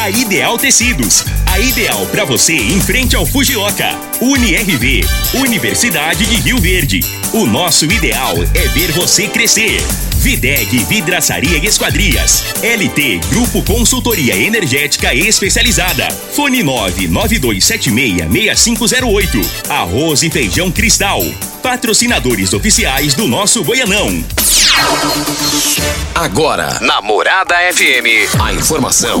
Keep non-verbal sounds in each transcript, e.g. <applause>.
A Ideal Tecidos. A ideal para você em frente ao Fujioka. UniRV. Universidade de Rio Verde. O nosso ideal é ver você crescer. Videg Vidraçaria e Esquadrias. LT Grupo Consultoria Energética Especializada. Fone 992766508. Arroz e Feijão Cristal. Patrocinadores oficiais do nosso Goianão. Agora, Namorada FM, a informação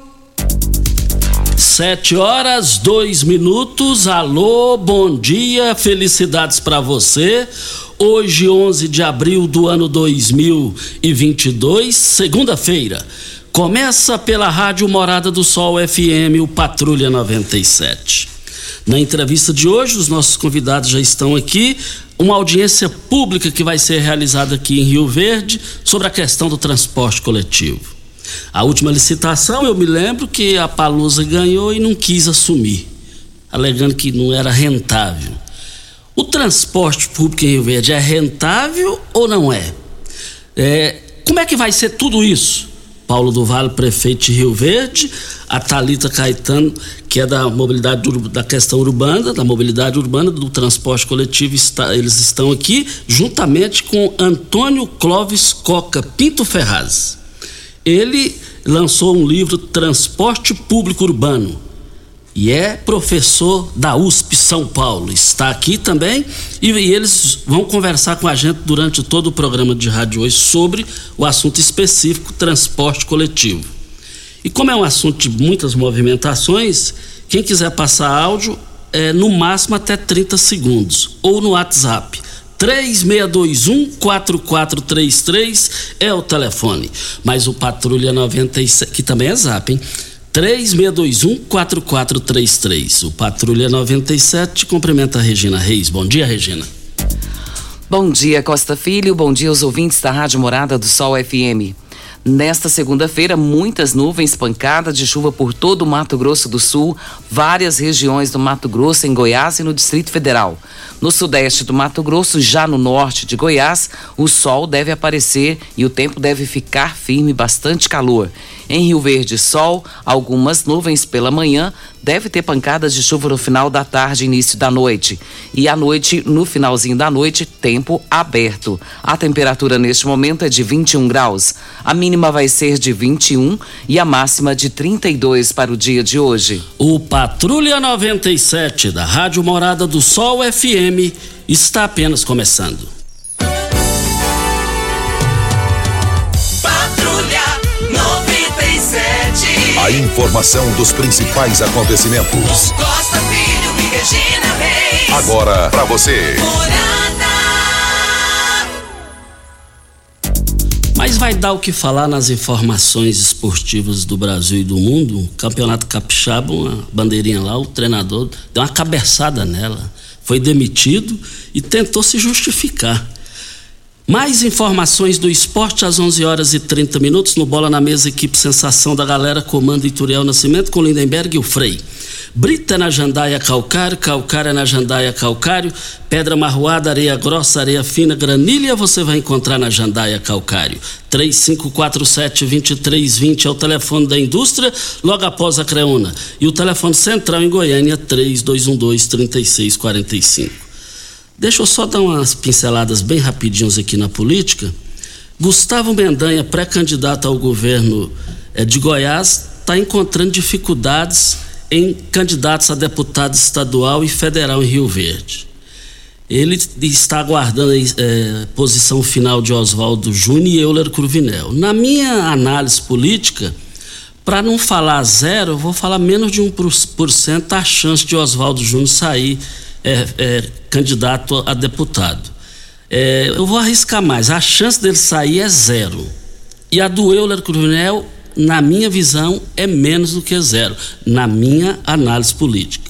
Sete horas, dois minutos. Alô, bom dia, felicidades para você. Hoje, 11 de abril do ano 2022, segunda-feira. Começa pela Rádio Morada do Sol FM, o Patrulha 97. Na entrevista de hoje, os nossos convidados já estão aqui. Uma audiência pública que vai ser realizada aqui em Rio Verde sobre a questão do transporte coletivo. A última licitação, eu me lembro que a Palusa ganhou e não quis assumir, alegando que não era rentável. O transporte público em Rio Verde é rentável ou não é? é como é que vai ser tudo isso? Paulo do Vale, prefeito de Rio Verde, a Talita Caetano, que é da mobilidade da questão urbana, da mobilidade urbana do transporte coletivo, está, eles estão aqui juntamente com Antônio Clóvis Coca Pinto Ferraz. Ele lançou um livro Transporte Público Urbano e é professor da USP São Paulo. Está aqui também e, e, eles vão conversar com a gente durante todo o programa de rádio hoje sobre o assunto específico transporte coletivo. E como é um assunto de muitas movimentações, quem quiser passar áudio é no máximo até 30 segundos ou no WhatsApp 3621-4433 é o telefone. Mas o Patrulha 97, que também é zap, hein? 3621-4433. O Patrulha 97 cumprimenta a Regina Reis. Bom dia, Regina. Bom dia, Costa Filho. Bom dia aos ouvintes da Rádio Morada do Sol FM. Nesta segunda-feira, muitas nuvens pancadas de chuva por todo o Mato Grosso do Sul, várias regiões do Mato Grosso, em Goiás e no Distrito Federal. No sudeste do Mato Grosso, já no norte de Goiás, o sol deve aparecer e o tempo deve ficar firme, bastante calor. Em Rio Verde, sol, algumas nuvens pela manhã, deve ter pancadas de chuva no final da tarde e início da noite. E à noite, no finalzinho da noite, tempo aberto. A temperatura neste momento é de 21 graus. A mínima vai ser de 21 e a máxima de 32 para o dia de hoje. O Patrulha 97 da Rádio Morada do Sol FM está apenas começando. A informação dos principais acontecimentos. Costa Filho e Regina Reis. Agora para você. Mas vai dar o que falar nas informações esportivas do Brasil e do mundo. Campeonato Capixaba, uma bandeirinha lá, o treinador deu uma cabeçada nela. Foi demitido e tentou se justificar. Mais informações do esporte às 11 horas e 30 minutos no Bola na Mesa, equipe Sensação da Galera, comando Ituriel Nascimento com Lindenberg e o Frei. Brita na jandaia calcário, calcária na jandaia calcário, pedra marroada, areia grossa, areia fina, granilha você vai encontrar na jandaia calcário. 3547-2320 é o telefone da indústria, logo após a Creuna. E o telefone central em Goiânia, 3212-3645. Deixa eu só dar umas pinceladas bem rapidinhos aqui na política. Gustavo Mendanha, pré-candidato ao governo eh, de Goiás, está encontrando dificuldades em candidatos a deputado estadual e federal em Rio Verde. Ele está aguardando a é, posição final de Oswaldo Júnior e Euler Cruvinel. Na minha análise política, para não falar zero, eu vou falar menos de 1% a chance de Oswaldo Júnior sair é, é, candidato a deputado. É, eu vou arriscar mais, a chance dele sair é zero. E a do Euler Cruvinel na minha visão, é menos do que zero, na minha análise política.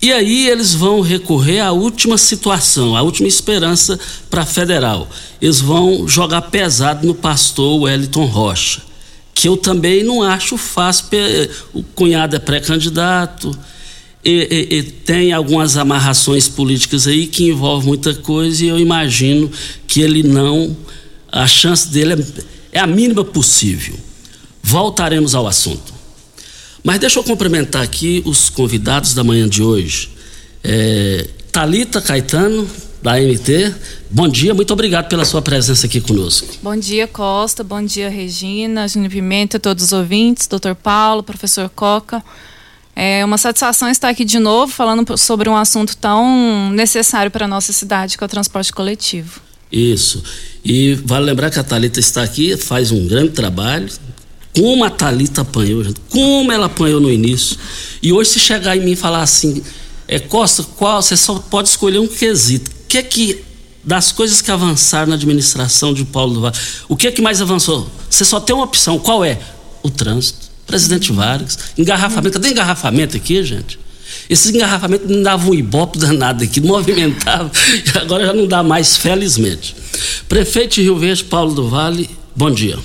E aí eles vão recorrer à última situação, à última esperança para federal. Eles vão jogar pesado no pastor Wellington Rocha, que eu também não acho fácil. O cunhado é pré-candidato, e, e, e, tem algumas amarrações políticas aí que envolvem muita coisa e eu imagino que ele não. A chance dele é, é a mínima possível. Voltaremos ao assunto. Mas deixa eu cumprimentar aqui os convidados da manhã de hoje. É, Talita Caetano, da MT. Bom dia, muito obrigado pela sua presença aqui conosco. Bom dia, Costa. Bom dia, Regina, Júnior Pimenta, todos os ouvintes, doutor Paulo, professor Coca. É uma satisfação estar aqui de novo falando sobre um assunto tão necessário para a nossa cidade, que é o transporte coletivo. Isso. E vale lembrar que a Talita está aqui, faz um grande trabalho, como a Thalita apanhou, gente. Como ela apanhou no início. E hoje, se chegar em mim e falar assim, é, Costa, qual, você só pode escolher um quesito. O que é que, das coisas que avançaram na administração de Paulo do Vale, o que é que mais avançou? Você só tem uma opção, qual é? O trânsito. Presidente Vargas. Engarrafamento. Cadê engarrafamento aqui, gente? Esses engarrafamentos não davam um ibope danado aqui, <laughs> movimentava. Agora já não dá mais, felizmente. Prefeito de Rio Verde, Paulo do Vale, bom dia.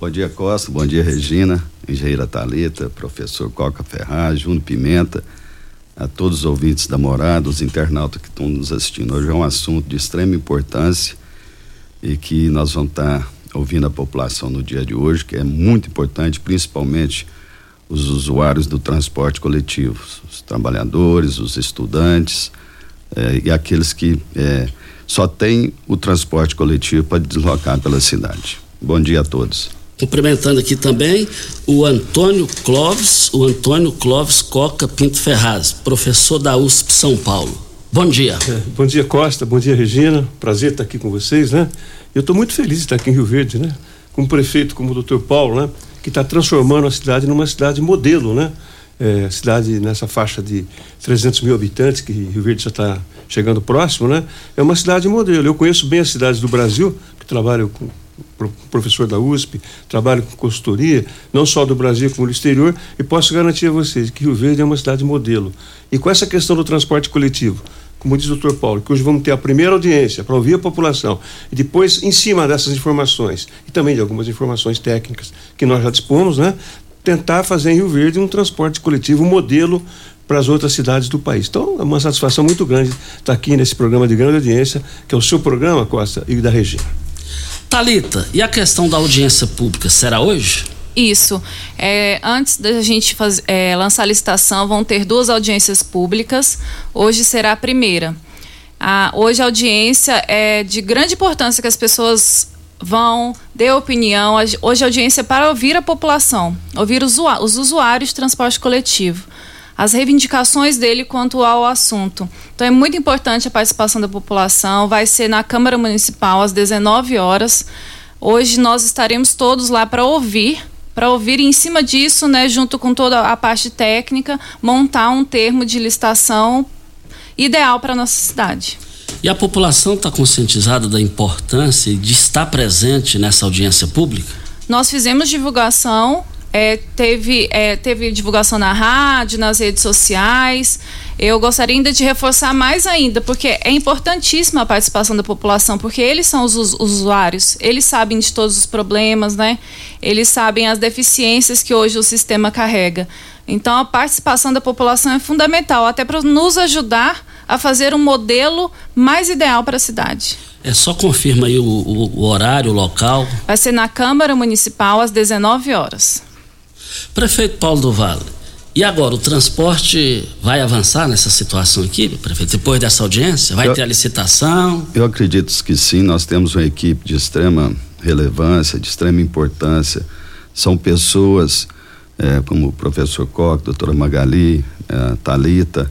Bom dia, Costa. Bom dia, Regina, engenheira Talita, professor Coca Ferraz, Júnior Pimenta, a todos os ouvintes da morada, os internautas que estão nos assistindo. Hoje é um assunto de extrema importância e que nós vamos estar ouvindo a população no dia de hoje, que é muito importante, principalmente os usuários do transporte coletivo, os trabalhadores, os estudantes eh, e aqueles que eh, só têm o transporte coletivo para deslocar pela cidade. Bom dia a todos. Cumprimentando aqui também o Antônio Clóvis, o Antônio Clóvis Coca Pinto Ferraz, professor da USP São Paulo. Bom dia. É, bom dia, Costa. Bom dia, Regina. Prazer estar aqui com vocês, né? Eu estou muito feliz de estar aqui em Rio Verde, né? Com um prefeito como o doutor Paulo, né? Que está transformando a cidade numa cidade modelo, né? É, cidade nessa faixa de 300 mil habitantes, que Rio Verde já está chegando próximo, né? É uma cidade modelo. Eu conheço bem as cidades do Brasil, que trabalho com professor da USP, trabalho com consultoria, não só do Brasil como do exterior, e posso garantir a vocês que Rio Verde é uma cidade modelo. E com essa questão do transporte coletivo, como diz o doutor Paulo, que hoje vamos ter a primeira audiência para ouvir a população, e depois, em cima dessas informações, e também de algumas informações técnicas que nós já dispomos, né, tentar fazer em Rio Verde um transporte coletivo modelo para as outras cidades do país. Então, é uma satisfação muito grande estar aqui nesse programa de grande audiência, que é o seu programa, Costa, e da Regina. Talita, e a questão da audiência pública será hoje? Isso. É, antes da gente faz, é, lançar a licitação, vão ter duas audiências públicas. Hoje será a primeira. A, hoje a audiência é de grande importância que as pessoas vão dar opinião. Hoje a audiência é para ouvir a população, ouvir os, os usuários de transporte coletivo as reivindicações dele quanto ao assunto. Então é muito importante a participação da população. Vai ser na Câmara Municipal às 19 horas. Hoje nós estaremos todos lá para ouvir para ouvir em cima disso, né, junto com toda a parte técnica, montar um termo de licitação ideal para a nossa cidade. E a população está conscientizada da importância de estar presente nessa audiência pública? Nós fizemos divulgação é, teve, é, teve divulgação na rádio, nas redes sociais. Eu gostaria ainda de reforçar mais ainda, porque é importantíssima a participação da população, porque eles são os usuários, eles sabem de todos os problemas, né? Eles sabem as deficiências que hoje o sistema carrega. Então, a participação da população é fundamental, até para nos ajudar a fazer um modelo mais ideal para a cidade. É só confirma aí o, o, o horário, o local. Vai ser na Câmara Municipal às 19 horas. Prefeito Paulo do Vale, E agora, o transporte vai avançar nessa situação aqui, prefeito? Depois dessa audiência? Vai Eu- ter a licitação? Eu acredito que sim, nós temos uma equipe de extrema relevância, de extrema importância. São pessoas eh, como o professor Koch, doutora Magali, eh, Talita,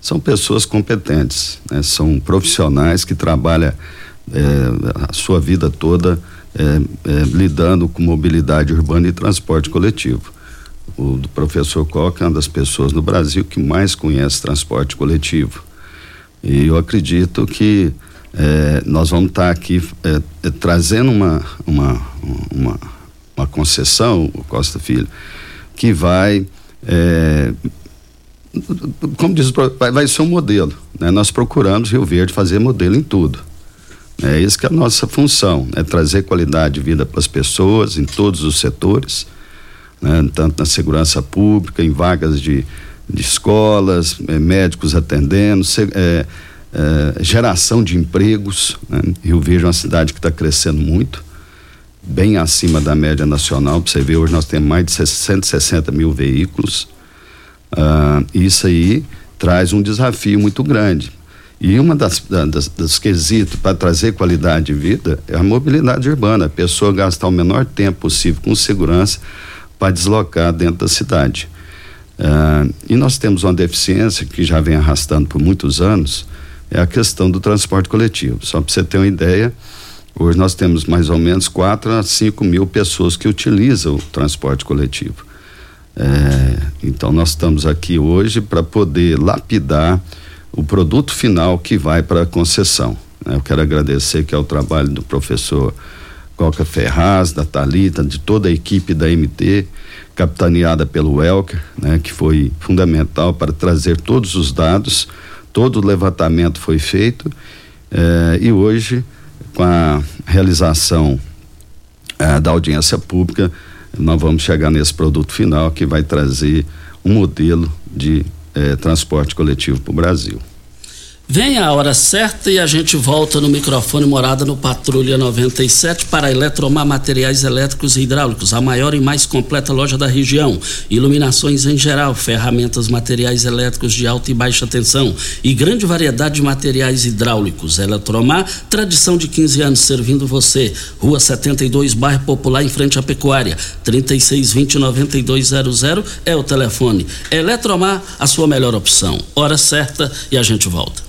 são pessoas competentes, né? são profissionais que trabalham eh, a sua vida toda eh, lidando com mobilidade urbana e transporte coletivo. O do professor Koch é uma das pessoas no Brasil que mais conhece transporte coletivo. E eu acredito que eh, nós vamos estar aqui eh, eh, trazendo uma, uma, uma, uma concessão, o Costa Filho, que vai, eh, como diz, vai, vai ser um modelo. né? Nós procuramos Rio Verde fazer modelo em tudo. É isso que é a nossa função, é trazer qualidade de vida para as pessoas em todos os setores, né? tanto na segurança pública, em vagas de, de escolas, eh, médicos atendendo, eh, eh, geração de empregos. Né? Rio Verde é uma cidade que está crescendo muito, bem acima da média nacional. Para você ver, hoje nós temos mais de 160 mil veículos. Ah, isso aí traz um desafio muito grande. E uma das, da- das, dos quesitos para trazer qualidade de vida é a mobilidade urbana, a pessoa gastar o menor tempo possível com segurança para deslocar dentro da cidade. Ah, e nós temos uma deficiência que já vem arrastando por muitos anos, é a questão do transporte coletivo. Só para você ter uma ideia, hoje nós temos mais ou menos 4 a 5 mil pessoas que utilizam o transporte coletivo. É, então nós estamos aqui hoje para poder lapidar o produto final que vai para a concessão. né? Eu quero agradecer que é o trabalho do professor Coca Ferraz, da Talita, de toda a equipe da MT, capitaneada pelo Elker, né, que foi fundamental para trazer todos os dados, todo o levantamento foi feito eh, e hoje com a realização eh, da audiência pública, nós vamos chegar nesse produto final que vai trazer um modelo de eh, transporte coletivo para o Brasil. Vem a hora certa e a gente volta no microfone morada no Patrulha 97 para Eletromar Materiais Elétricos e Hidráulicos, a maior e mais completa loja da região. Iluminações em geral, ferramentas, materiais elétricos de alta e baixa tensão e grande variedade de materiais hidráulicos. Eletromar, tradição de 15 anos servindo você. Rua 72, bairro Popular, em frente à Pecuária. 3620-9200 é o telefone. Eletromar, a sua melhor opção. Hora certa e a gente volta.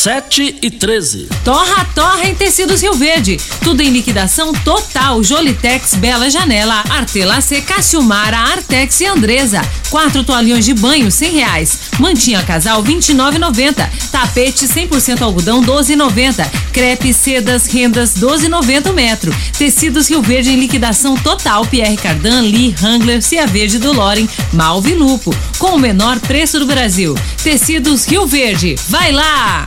7 e 13. Torra, torra em tecidos Rio Verde. Tudo em liquidação total. Jolitex, Bela Janela, Artelacê, Cassiumara, Artex e Andresa. Quatro toalhões de banho, cem reais. Mantinha casal, vinte e nove Tapete 100% algodão, doze e Crepe, sedas, rendas, doze e metro. Tecidos Rio Verde em liquidação total. Pierre Cardan, Lee, Wrangler, Cia Verde do Loren, Malve Lupo. Com o menor preço do Brasil. Tecidos Rio Verde. Vai lá!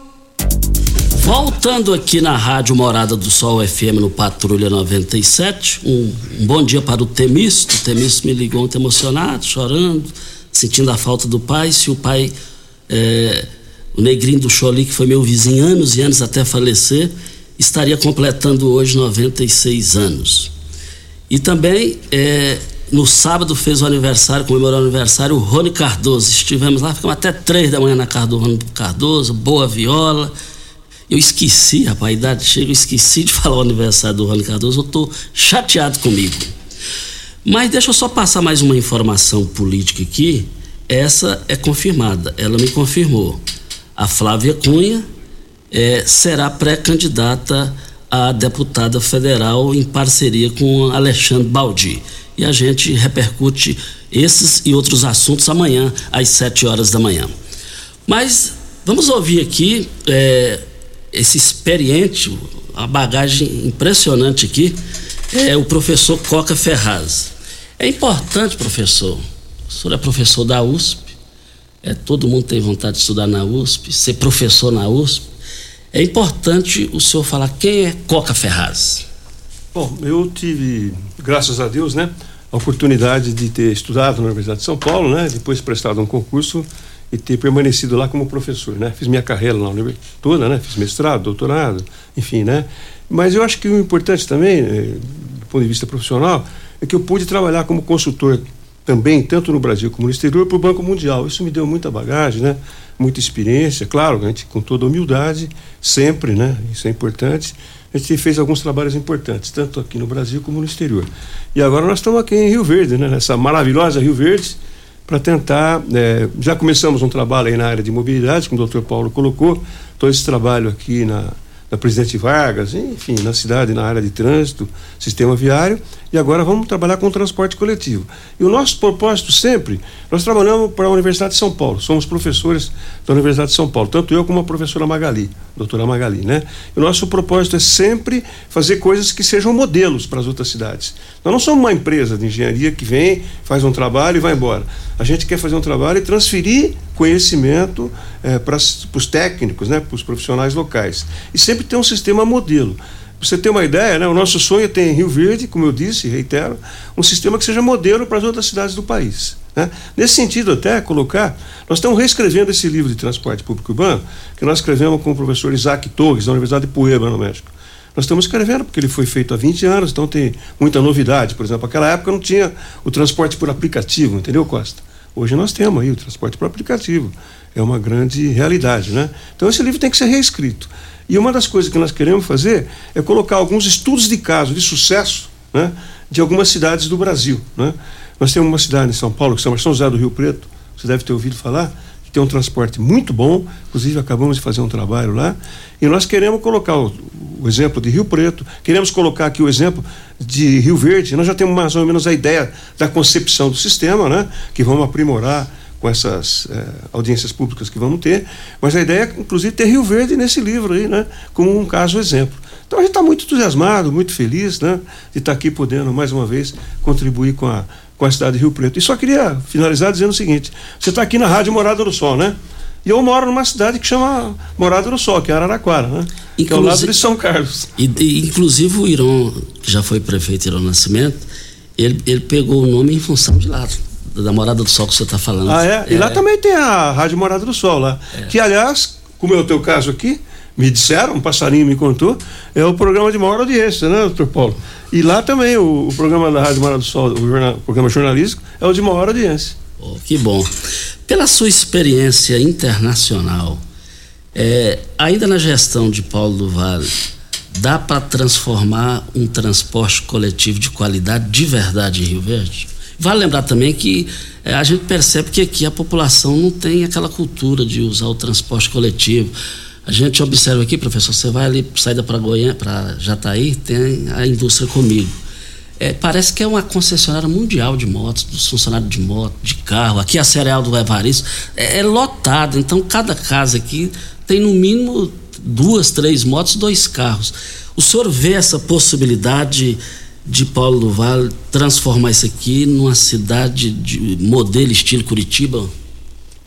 Voltando aqui na Rádio Morada do Sol FM no Patrulha 97, um, um bom dia para o Temisto. O Temisto me ligou ontem emocionado, chorando, sentindo a falta do pai. Se o pai, é, o negrinho do Choli, que foi meu vizinho anos e anos até falecer, estaria completando hoje 96 anos. E também, é, no sábado fez o aniversário, comemorou o aniversário, o Rony Cardoso. Estivemos lá, ficamos até três da manhã na casa do Rony Cardoso, boa viola eu esqueci, rapaz, a idade chega, eu esqueci de <laughs> falar o aniversário do Rony Cardoso, eu estou chateado comigo. Mas deixa eu só passar mais uma informação política aqui. Essa é confirmada, ela me confirmou. A Flávia Cunha é, será pré-candidata a deputada federal em parceria com Alexandre Baldi. E a gente repercute esses e outros assuntos amanhã, às 7 horas da manhã. Mas vamos ouvir aqui é, esse experiente, a bagagem impressionante aqui, é o professor Coca Ferraz. É importante, professor. O senhor é professor da USP. É, todo mundo tem vontade de estudar na USP, ser professor na USP. É importante o senhor falar quem é Coca Ferraz. Bom, eu tive, graças a Deus, né, a oportunidade de ter estudado na Universidade de São Paulo, né, depois prestado um concurso e ter permanecido lá como professor, né? Fiz minha carreira lá toda, né? Fiz mestrado, doutorado, enfim, né? Mas eu acho que o importante também, eh, do ponto de vista profissional, é que eu pude trabalhar como consultor também, tanto no Brasil como no exterior, para o Banco Mundial. Isso me deu muita bagagem, né? Muita experiência, claro, a gente com toda humildade, sempre, né? Isso é importante. A gente fez alguns trabalhos importantes, tanto aqui no Brasil como no exterior. E agora nós estamos aqui em Rio Verde, né? Nessa maravilhosa Rio Verde, para tentar. É, já começamos um trabalho aí na área de mobilidade, como o doutor Paulo colocou, todo esse trabalho aqui na, na Presidente Vargas, enfim, na cidade, na área de trânsito, sistema viário, e agora vamos trabalhar com o transporte coletivo. E o nosso propósito sempre, nós trabalhamos para a Universidade de São Paulo, somos professores da Universidade de São Paulo, tanto eu como a professora Magali, doutora Magali, né? E o nosso propósito é sempre fazer coisas que sejam modelos para as outras cidades. Nós não somos uma empresa de engenharia que vem, faz um trabalho e vai embora. A gente quer fazer um trabalho e transferir conhecimento é, para os técnicos, né, para os profissionais locais. E sempre ter um sistema modelo. Você ter uma ideia, né, o nosso sonho é ter em Rio Verde, como eu disse, reitero, um sistema que seja modelo para as outras cidades do país. Né? Nesse sentido, até colocar, nós estamos reescrevendo esse livro de transporte público urbano, que nós escrevemos com o professor Isaac Torres, da Universidade de Puebla, no México. Nós estamos escrevendo, porque ele foi feito há 20 anos, então tem muita novidade. Por exemplo, naquela época não tinha o transporte por aplicativo, entendeu, Costa? Hoje nós temos aí o transporte por aplicativo. É uma grande realidade, né? Então esse livro tem que ser reescrito. E uma das coisas que nós queremos fazer é colocar alguns estudos de caso de sucesso né, de algumas cidades do Brasil. Né? Nós temos uma cidade em São Paulo que se chama São José do Rio Preto, você deve ter ouvido falar, que tem um transporte muito bom, inclusive acabamos de fazer um trabalho lá, e nós queremos colocar o, o exemplo de Rio Preto, queremos colocar aqui o exemplo de Rio Verde, nós já temos mais ou menos a ideia da concepção do sistema, né, que vamos aprimorar com essas eh, audiências públicas que vamos ter, mas a ideia é, inclusive, ter Rio Verde nesse livro aí, né, como um caso exemplo. Então a gente está muito entusiasmado, muito feliz, né, de estar tá aqui podendo, mais uma vez, contribuir com a, com a cidade de Rio Preto. E só queria finalizar dizendo o seguinte: você está aqui na Rádio Morada do Sol, né? E eu moro numa cidade que chama Morada do Sol, que é Araraquara, né? Inclusive, que é ao lado de São Carlos. E, e, inclusive o Irão, que já foi prefeito Irão Nascimento, ele, ele pegou o nome em função de lá, da Morada do Sol que você está falando. Ah, é? é? E lá também tem a Rádio Morada do Sol lá. É. Que, aliás, como é o teu caso aqui, me disseram, um passarinho me contou, é o programa de maior audiência, né, doutor Paulo? E lá também o, o programa da Rádio Morada do Sol, o, jornal, o programa jornalístico, é o de maior audiência. Oh, que bom. Pela sua experiência internacional, é, ainda na gestão de Paulo do Vale, dá para transformar um transporte coletivo de qualidade de verdade em Rio Verde? Vale lembrar também que é, a gente percebe que aqui a população não tem aquela cultura de usar o transporte coletivo. A gente observa aqui, professor, você vai ali, saída para Goiânia, para Jataí, tem a indústria comigo é, parece que é uma concessionária mundial de motos, dos funcionários de moto, de carro. Aqui a cereal do Evaristo é, é lotado, então cada casa aqui tem no mínimo duas, três motos, dois carros. O senhor vê essa possibilidade de Paulo do Vale transformar isso aqui numa cidade de modelo estilo Curitiba?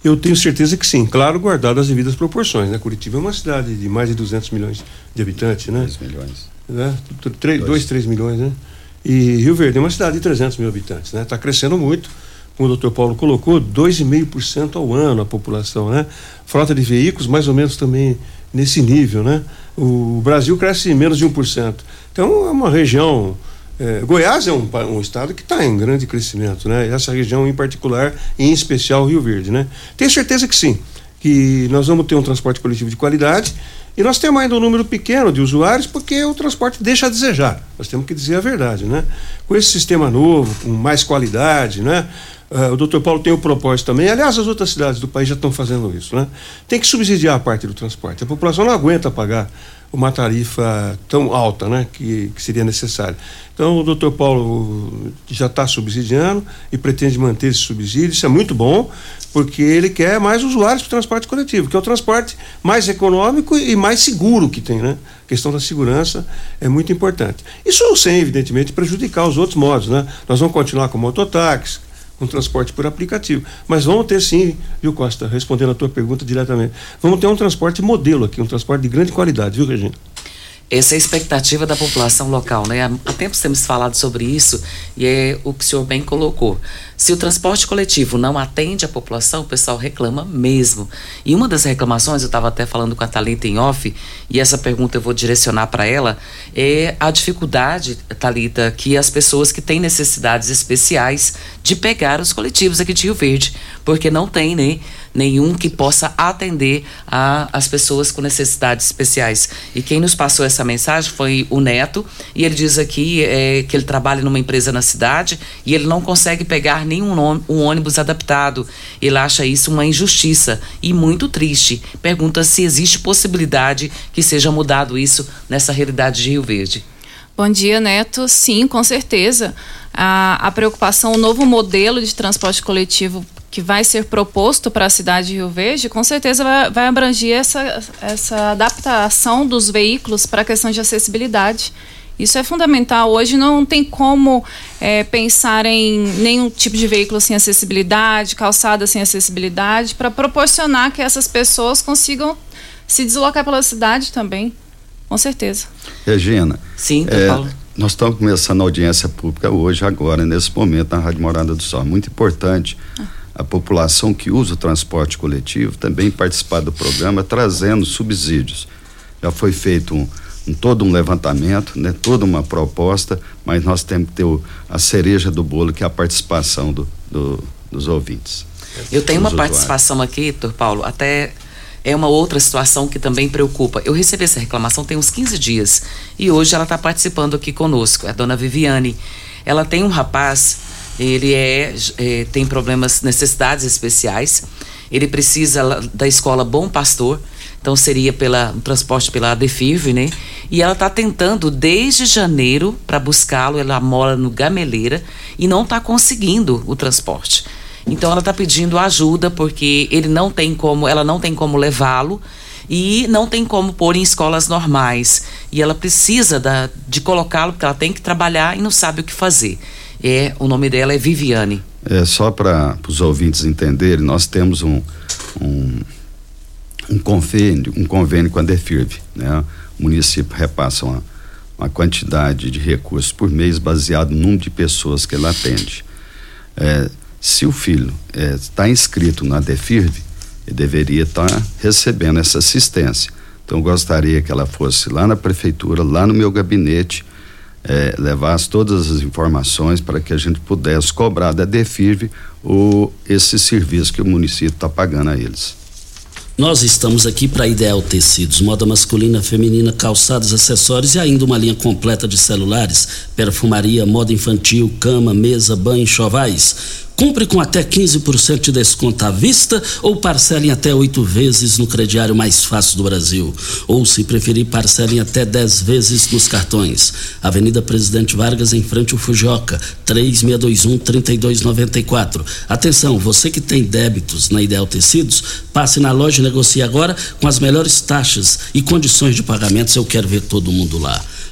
Eu tenho certeza que sim, claro, guardado as devidas proporções. Né? Curitiba é uma cidade de mais de 200 milhões de habitantes, né? 2 milhões. Né? 2, 3 milhões, né? E Rio Verde é uma cidade de 300 mil habitantes, né? Está crescendo muito, como o doutor Paulo colocou, 2,5% ao ano a população, né? Frota de veículos mais ou menos também nesse nível, né? O Brasil cresce menos de 1%. Então é uma região... É, Goiás é um, um estado que está em grande crescimento, né? Essa região em particular, em especial Rio Verde, né? Tenho certeza que sim, que nós vamos ter um transporte coletivo de qualidade e nós temos ainda um número pequeno de usuários porque o transporte deixa a desejar. Nós temos que dizer a verdade, né? Com esse sistema novo, com mais qualidade, né? Uh, o doutor Paulo tem o propósito também, aliás, as outras cidades do país já estão fazendo isso, né? Tem que subsidiar a parte do transporte. A população não aguenta pagar uma tarifa tão alta, né? Que, que seria necessária. Então, o doutor Paulo já está subsidiando e pretende manter esse subsídio. Isso é muito bom, porque ele quer mais usuários para o transporte coletivo, que é o transporte mais econômico e mais seguro que tem, né? A questão da segurança é muito importante. Isso sem, evidentemente, prejudicar os outros modos, né? Nós vamos continuar com mototáxi, com transporte por aplicativo. Mas vamos ter sim, viu, Costa, respondendo a tua pergunta diretamente, vamos ter um transporte modelo aqui, um transporte de grande qualidade, viu, Regina? Essa é a expectativa da população local, né? Há tempos temos falado sobre isso e é o que o senhor bem colocou. Se o transporte coletivo não atende a população, o pessoal reclama mesmo. E uma das reclamações, eu estava até falando com a Thalita em off, e essa pergunta eu vou direcionar para ela, é a dificuldade, Thalita, que as pessoas que têm necessidades especiais de pegar os coletivos aqui de Rio Verde, porque não tem, né? nenhum que possa atender a, as pessoas com necessidades especiais. E quem nos passou essa mensagem foi o Neto, e ele diz aqui é, que ele trabalha numa empresa na cidade e ele não consegue pegar nenhum um ônibus adaptado. Ele acha isso uma injustiça e muito triste. Pergunta se existe possibilidade que seja mudado isso nessa realidade de Rio Verde. Bom dia, Neto. Sim, com certeza. A, a preocupação, o novo modelo de transporte coletivo que vai ser proposto para a cidade de Rio Verde, com certeza vai, vai abranger essa, essa adaptação dos veículos para a questão de acessibilidade. Isso é fundamental. Hoje não tem como é, pensar em nenhum tipo de veículo sem acessibilidade, calçada sem acessibilidade, para proporcionar que essas pessoas consigam se deslocar pela cidade também. Com certeza. Regina. Sim, é, Paulo. Nós estamos começando a audiência pública hoje, agora, nesse momento, na Rádio Morada do Sol. É muito importante. Ah a população que usa o transporte coletivo também participar do programa, trazendo subsídios. Já foi feito um, todo um levantamento, né, toda uma proposta, mas nós temos que ter o, a cereja do bolo, que é a participação do, do, dos ouvintes. Eu tenho uma usuários. participação aqui, doutor Paulo, até é uma outra situação que também preocupa. Eu recebi essa reclamação tem uns 15 dias e hoje ela está participando aqui conosco, é a dona Viviane. Ela tem um rapaz ele é, é, tem problemas, necessidades especiais. Ele precisa da escola Bom Pastor, então seria pela transporte pela ADFIRV, né? E ela está tentando desde janeiro para buscá-lo. Ela mora no Gameleira e não está conseguindo o transporte. Então ela está pedindo ajuda porque ele não tem como, ela não tem como levá-lo e não tem como pôr em escolas normais. E ela precisa da, de colocá-lo porque ela tem que trabalhar e não sabe o que fazer. É, o nome dela é Viviane. É só para os ouvintes entenderem, nós temos um, um, um convênio, um convênio com a Defirv, né? O município repassa uma, uma quantidade de recursos por mês baseado no número de pessoas que ele atende. É, se o filho está é, inscrito na Defirv, ele deveria estar tá recebendo essa assistência. Então, gostaria que ela fosse lá na prefeitura, lá no meu gabinete, é, levasse todas as informações para que a gente pudesse cobrar da Defirv o, esse serviço que o município está pagando a eles. Nós estamos aqui para Ideal Tecidos, moda masculina, feminina, calçados, acessórios e ainda uma linha completa de celulares, perfumaria, moda infantil, cama, mesa, banho, chovais. Compre com até 15% de desconto à vista ou parcelem até oito vezes no crediário mais fácil do Brasil. Ou, se preferir, parcelem até 10 vezes nos cartões. Avenida Presidente Vargas, em frente ao Fujioka, 3621-3294. Atenção, você que tem débitos na Ideal Tecidos, passe na loja e negocie agora com as melhores taxas e condições de pagamento. Eu quero ver todo mundo lá.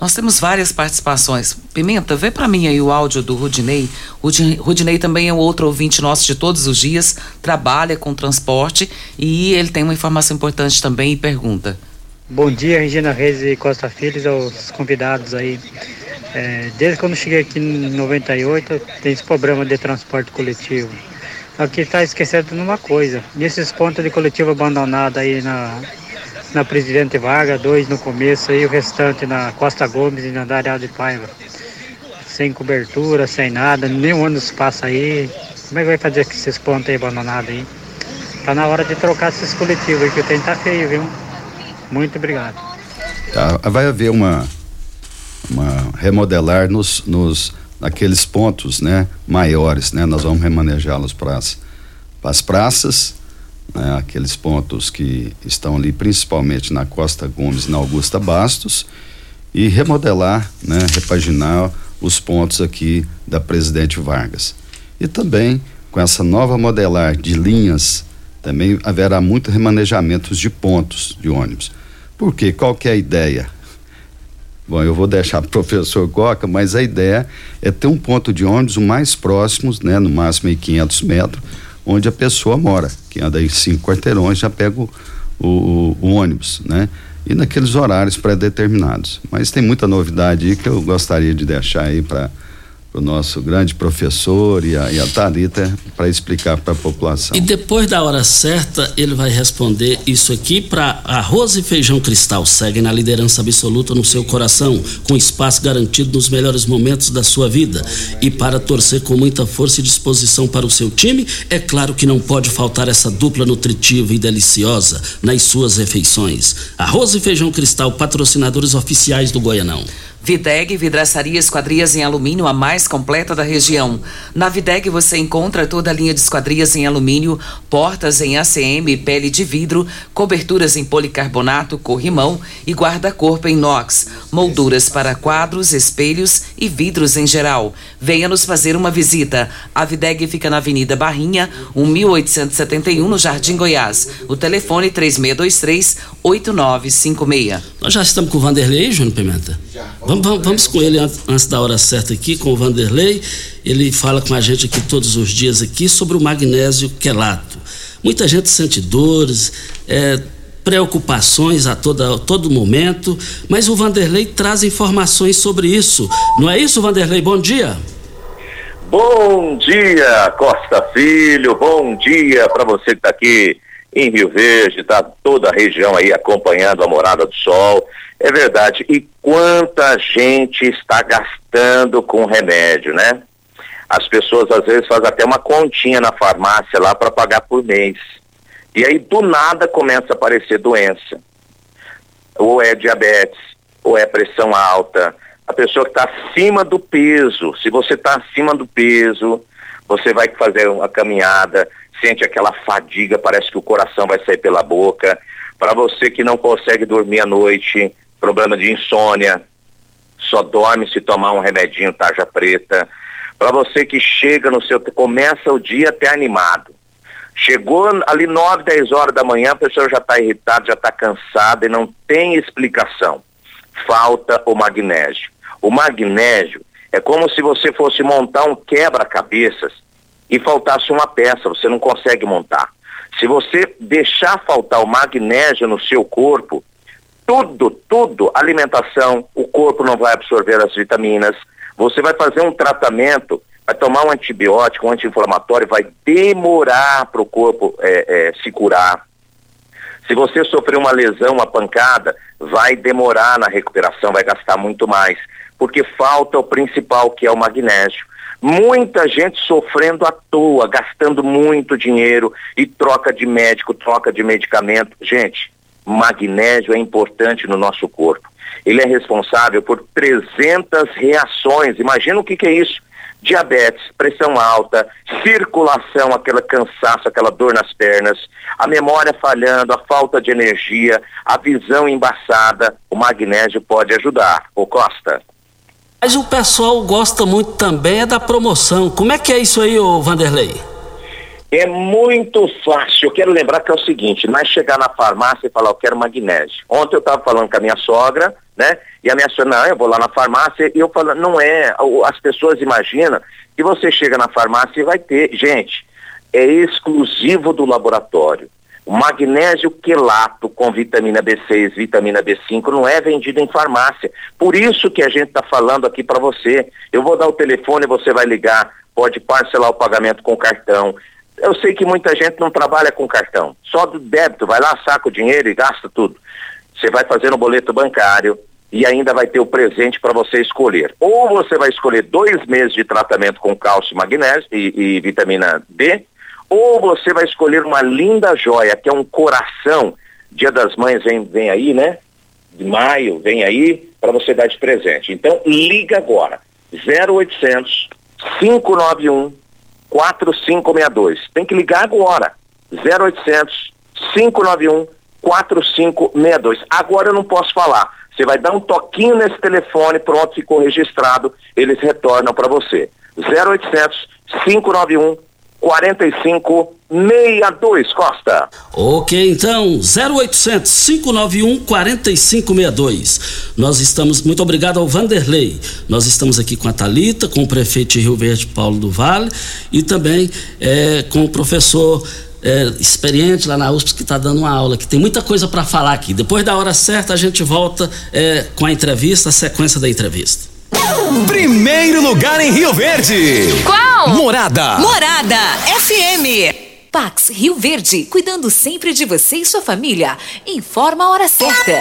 Nós temos várias participações. Pimenta, vê para mim aí o áudio do Rudinei. Rudinei também é um outro ouvinte nosso de todos os dias, trabalha com transporte e ele tem uma informação importante também e pergunta. Bom dia, Regina Reis e Costa Filhos, aos convidados aí. É, desde quando cheguei aqui em 98, tem esse problema de transporte coletivo. Aqui está esquecendo de uma coisa. Nesses pontos de coletivo abandonado aí na, na Presidente Vargas, dois no começo e o restante na Costa Gomes e na Dária de Paiva. Sem cobertura, sem nada, nem ônibus passa aí. Como é que vai fazer com esses pontos aí abandonados aí? Tá na hora de trocar esses coletivos aí, que o tempo tá feio, viu? Muito obrigado. Tá, vai haver uma, uma remodelar nos, nos naqueles pontos, né, maiores, né? Nós vamos remanejá-los para as praças né, aqueles pontos que estão ali, principalmente na Costa Gomes, na Augusta Bastos, e remodelar, né, repaginar os pontos aqui da Presidente Vargas. E também com essa nova modelar de linhas, também haverá muito remanejamentos de pontos de ônibus. Por quê? Qual que é a ideia? Bom, eu vou deixar <laughs> o professor Coca, mas a ideia é ter um ponto de ônibus o mais próximo, né, no máximo em 500 metros, onde a pessoa mora, que anda em cinco quarteirões, já pega o, o, o ônibus, né? E naqueles horários pré-determinados. Mas tem muita novidade aí que eu gostaria de deixar aí para o nosso grande professor e a, e a Thalita para explicar para a população. E depois da hora certa, ele vai responder isso aqui para arroz e feijão cristal. Segue na liderança absoluta no seu coração, com espaço garantido nos melhores momentos da sua vida. E para torcer com muita força e disposição para o seu time, é claro que não pode faltar essa dupla nutritiva e deliciosa nas suas refeições. Arroz e feijão cristal, patrocinadores oficiais do Goianão. Videg Vidraçaria Esquadrias em Alumínio, a mais completa da região. Na Videg você encontra toda a linha de esquadrias em alumínio, portas em ACM, pele de vidro, coberturas em policarbonato, corrimão e guarda-corpo em inox, molduras para quadros, espelhos e vidros em geral. Venha nos fazer uma visita. A Videg fica na Avenida Barrinha, 1871, no Jardim Goiás. O telefone 3623 8956. Nós já estamos com o Vanderlei, Júnior Pimenta? Já. Vamos, vamos, vamos, com ele antes da hora certa aqui, com o Vanderlei. Ele fala com a gente aqui todos os dias aqui sobre o magnésio quelato. Muita gente sente dores, é, preocupações a toda, todo momento, mas o Vanderlei traz informações sobre isso. Não é isso, Vanderlei? Bom dia. Bom dia, Costa Filho. Bom dia para você que está aqui em Rio Verde, tá toda a região aí acompanhando a Morada do Sol. É verdade. E quanta gente está gastando com remédio, né? As pessoas às vezes fazem até uma continha na farmácia lá para pagar por mês. E aí, do nada, começa a aparecer doença. Ou é diabetes, ou é pressão alta. A pessoa que está acima do peso, se você está acima do peso, você vai fazer uma caminhada, sente aquela fadiga, parece que o coração vai sair pela boca. Para você que não consegue dormir à noite, problema de insônia, só dorme se tomar um remedinho tarja preta. Para você que chega no seu, começa o dia até animado. Chegou ali 9, 10 horas da manhã, a pessoa já está irritada, já está cansada e não tem explicação. Falta o magnésio. O magnésio é como se você fosse montar um quebra-cabeças e faltasse uma peça, você não consegue montar. Se você deixar faltar o magnésio no seu corpo, tudo, tudo, alimentação, o corpo não vai absorver as vitaminas. Você vai fazer um tratamento, vai tomar um antibiótico, um anti-inflamatório, vai demorar para o corpo é, é, se curar. Se você sofrer uma lesão, uma pancada, vai demorar na recuperação, vai gastar muito mais, porque falta o principal, que é o magnésio. Muita gente sofrendo à toa, gastando muito dinheiro e troca de médico, troca de medicamento. Gente, magnésio é importante no nosso corpo. Ele é responsável por 300 reações. Imagina o que, que é isso? Diabetes, pressão alta, circulação, aquela cansaço, aquela dor nas pernas, a memória falhando, a falta de energia, a visão embaçada. O magnésio pode ajudar. Ô Costa. Mas o pessoal gosta muito também é da promoção. Como é que é isso aí, ô Vanderlei? É muito fácil. Eu quero lembrar que é o seguinte, nós chegar na farmácia e falar, eu quero magnésio. Ontem eu estava falando com a minha sogra, né? E a minha sogra, não, eu vou lá na farmácia e eu falo, não é, as pessoas imaginam que você chega na farmácia e vai ter. Gente, é exclusivo do laboratório. O magnésio quelato com vitamina B6, vitamina B5 não é vendido em farmácia. Por isso que a gente está falando aqui para você. Eu vou dar o telefone, você vai ligar, pode parcelar o pagamento com cartão. Eu sei que muita gente não trabalha com cartão, só do débito, vai lá, saca o dinheiro e gasta tudo. Você vai fazer no boleto bancário e ainda vai ter o presente para você escolher. Ou você vai escolher dois meses de tratamento com cálcio, magnésio e, e vitamina D, ou você vai escolher uma linda joia, que é um coração. Dia das Mães vem, vem aí, né? De maio, vem aí, para você dar de presente. Então, liga agora. 0800 591 4562. Tem que ligar agora. 0800 591 4562. Agora eu não posso falar. Você vai dar um toquinho nesse telefone, pronto, ficou registrado, eles retornam para você. 0800 591 4562, Costa. Ok, então, 0800 591 4562. Nós estamos, muito obrigado ao Vanderlei. Nós estamos aqui com a Talita, com o prefeito de Rio Verde, Paulo do Vale, e também é, com o professor é, experiente lá na USP que está dando uma aula, que tem muita coisa para falar aqui. Depois da hora certa, a gente volta é, com a entrevista, a sequência da entrevista. Primeiro lugar em Rio Verde. Qual? Morada. Morada FM. Pax Rio Verde, cuidando sempre de você e sua família. Informa a hora certa.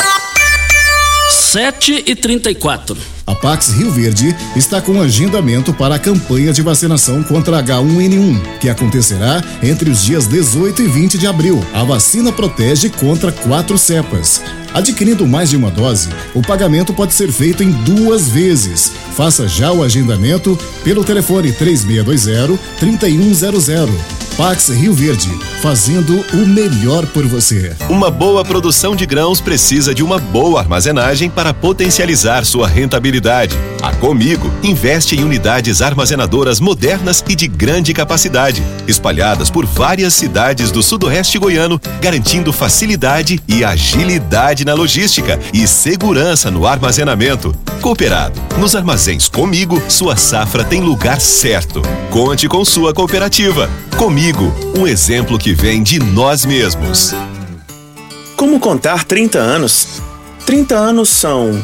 7 e 34 A Pax Rio Verde está com agendamento para a campanha de vacinação contra H1N1, que acontecerá entre os dias 18 e 20 de abril. A vacina protege contra quatro cepas. Adquirindo mais de uma dose, o pagamento pode ser feito em duas vezes. Faça já o agendamento pelo telefone 3620-3100. Pax Rio Verde, fazendo o melhor por você. Uma boa produção de grãos precisa de uma boa armazenagem para potencializar sua rentabilidade. A Comigo investe em unidades armazenadoras modernas e de grande capacidade, espalhadas por várias cidades do sudoeste goiano, garantindo facilidade e agilidade na logística e segurança no armazenamento. Cooperado. Nos armazéns Comigo, sua safra tem lugar certo. Conte com sua cooperativa. Comigo, um exemplo que vem de nós mesmos. Como contar 30 anos? 30 anos são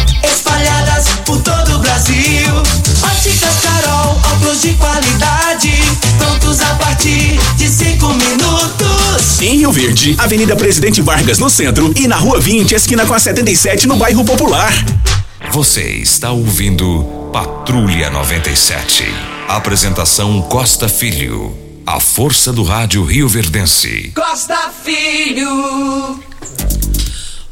Rio Verde, Avenida Presidente Vargas no centro e na Rua 20, esquina com a 77 no bairro Popular. Você está ouvindo Patrulha 97. Apresentação Costa Filho. A força do rádio Rio Verdense. Costa Filho.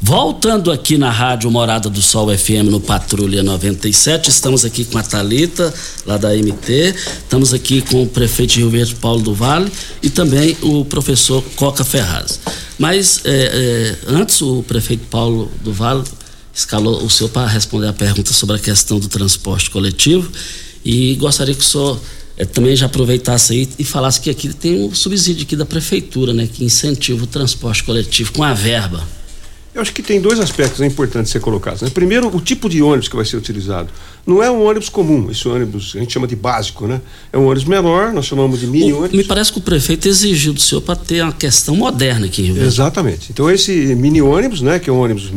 Voltando aqui na Rádio Morada do Sol FM no Patrulha 97, estamos aqui com a Talita lá da MT, estamos aqui com o prefeito de Rio Verde, Paulo do Vale, e também o professor Coca Ferraz. Mas é, é, antes o prefeito Paulo do Vale escalou o senhor para responder a pergunta sobre a questão do transporte coletivo e gostaria que o senhor é, também já aproveitasse aí e falasse que aqui tem um subsídio aqui da prefeitura, né, que incentiva o transporte coletivo com a verba. Eu acho que tem dois aspectos importantes ser colocados. Né? Primeiro, o tipo de ônibus que vai ser utilizado. Não é um ônibus comum, esse ônibus a gente chama de básico, né? É um ônibus menor, nós chamamos de mini ônibus. Me parece que o prefeito exigiu do senhor para ter uma questão moderna aqui em Rio Verde. Exatamente. Então esse mini ônibus, né, que é um ônibus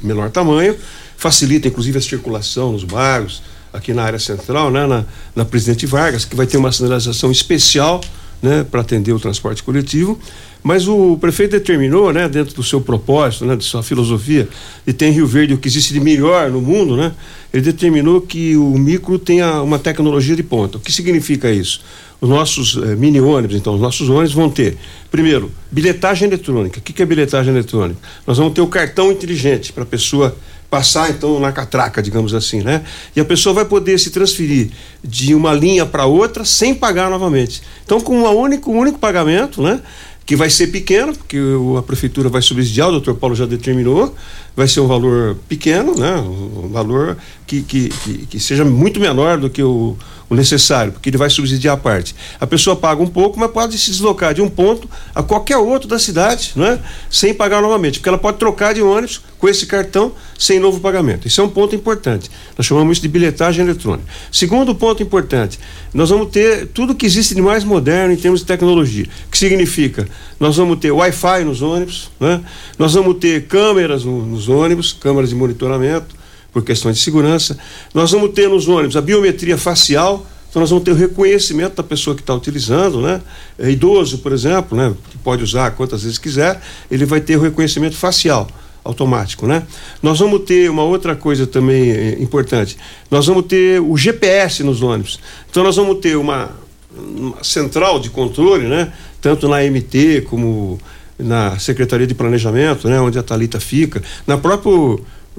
menor tamanho, facilita inclusive a circulação nos bairros, aqui na área central, né, na, na Presidente Vargas, que vai ter uma sinalização especial, né, para atender o transporte coletivo. Mas o prefeito determinou, né, dentro do seu propósito, né, de sua filosofia, de ter em Rio Verde o que existe de melhor no mundo, né, ele determinou que o micro tenha uma tecnologia de ponta. O que significa isso? Os nossos eh, mini ônibus, então, os nossos ônibus vão ter, primeiro, bilhetagem eletrônica. O que, que é bilhetagem eletrônica? Nós vamos ter o cartão inteligente para a pessoa passar então na catraca, digamos assim, né? E a pessoa vai poder se transferir de uma linha para outra sem pagar novamente. Então, com um único, um único pagamento, né? Que vai ser pequeno, porque a prefeitura vai subsidiar, o doutor Paulo já determinou, vai ser um valor pequeno, né? Um valor que, que, que, que seja muito menor do que o, o necessário, porque ele vai subsidiar a parte. A pessoa paga um pouco, mas pode se deslocar de um ponto a qualquer outro da cidade, né? Sem pagar novamente, porque ela pode trocar de ônibus com esse cartão sem novo pagamento. Isso é um ponto importante. Nós chamamos isso de bilhetagem eletrônica. Segundo ponto importante, nós vamos ter tudo que existe de mais moderno em termos de tecnologia. Que significa? Nós vamos ter Wi-Fi nos ônibus, né? Nós vamos ter câmeras no- nos ônibus, câmeras de monitoramento, por questões de segurança. Nós vamos ter nos ônibus a biometria facial, então nós vamos ter o reconhecimento da pessoa que está utilizando, né? É idoso, por exemplo, né? Que pode usar quantas vezes quiser, ele vai ter o reconhecimento facial automático, né? Nós vamos ter uma outra coisa também eh, importante. Nós vamos ter o GPS nos ônibus. Então nós vamos ter uma, uma central de controle, né? Tanto na MT como na Secretaria de Planejamento, né? Onde a Talita fica, na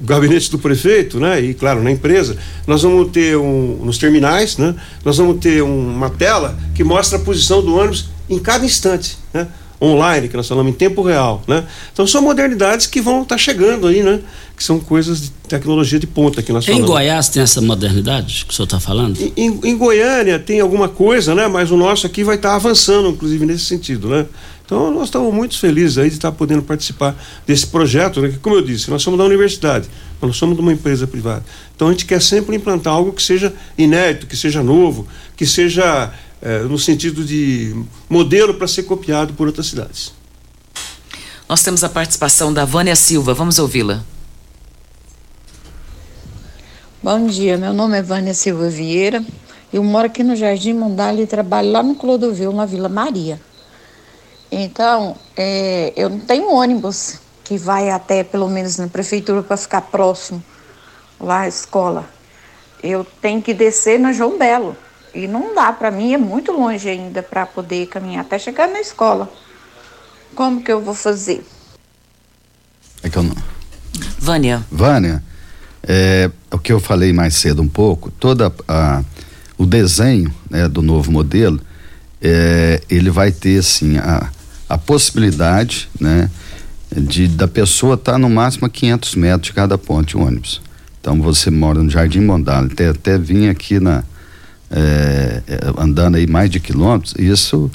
próprio gabinete do prefeito, né? E claro, na empresa, nós vamos ter um, nos terminais, né? Nós vamos ter um- uma tela que mostra a posição do ônibus em cada instante, né? Online, que nós falamos em tempo real, né? Então são modernidades que vão estar chegando aí, né? Que são coisas de tecnologia de ponta que nós Em falamos. Goiás tem essa modernidade que o senhor está falando? Em, em Goiânia tem alguma coisa, né? Mas o nosso aqui vai estar avançando, inclusive, nesse sentido, né? Então nós estamos muito felizes aí de estar podendo participar desse projeto, né? Que, como eu disse, nós somos da universidade, mas nós somos de uma empresa privada. Então a gente quer sempre implantar algo que seja inédito, que seja novo, que seja eh, no sentido de modelo para ser copiado por outras cidades. Nós temos a participação da Vânia Silva. Vamos ouvi-la. Bom dia, meu nome é Vânia Silva Vieira. Eu moro aqui no Jardim Mandala e trabalho lá no Clodovil, na Vila Maria. Então, é, eu não tenho ônibus que vai até, pelo menos, na prefeitura para ficar próximo lá à escola. Eu tenho que descer na João Belo. E não dá, para mim é muito longe ainda para poder caminhar até chegar na escola. Como que eu vou fazer? É que eu não. Vânia. Vânia, é, o que eu falei mais cedo um pouco, toda a, o desenho né, do novo modelo, é, ele vai ter assim a, a possibilidade, né, de da pessoa estar tá no máximo a 500 metros de cada ponto de ônibus. Então você mora no Jardim Mondale, até, até vim aqui na é, é, andando aí mais de quilômetros, isso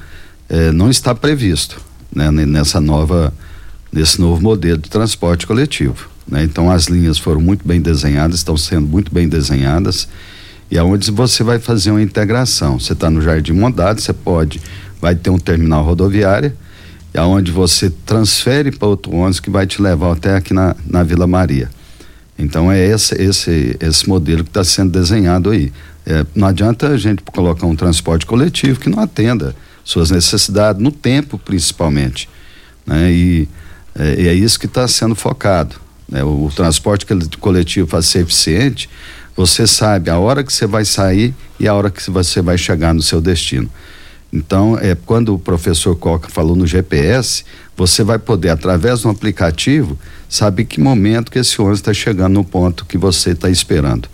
é, não está previsto né, nessa nova, nesse novo modelo de transporte coletivo. Né? Então as linhas foram muito bem desenhadas, estão sendo muito bem desenhadas e aonde você vai fazer uma integração. Você está no Jardim Mondado, você pode, vai ter um terminal rodoviário, aonde você transfere para outro ônibus que vai te levar até aqui na, na Vila Maria. Então é esse esse esse modelo que está sendo desenhado aí. É, não adianta a gente colocar um transporte coletivo que não atenda suas necessidades no tempo principalmente, né? E é, é isso que está sendo focado. Né? O, o transporte coletivo para ser eficiente, você sabe a hora que você vai sair e a hora que você vai chegar no seu destino. Então, é quando o professor Coca falou no GPS, você vai poder, através de um aplicativo, saber que momento que esse ônibus está chegando no ponto que você está esperando.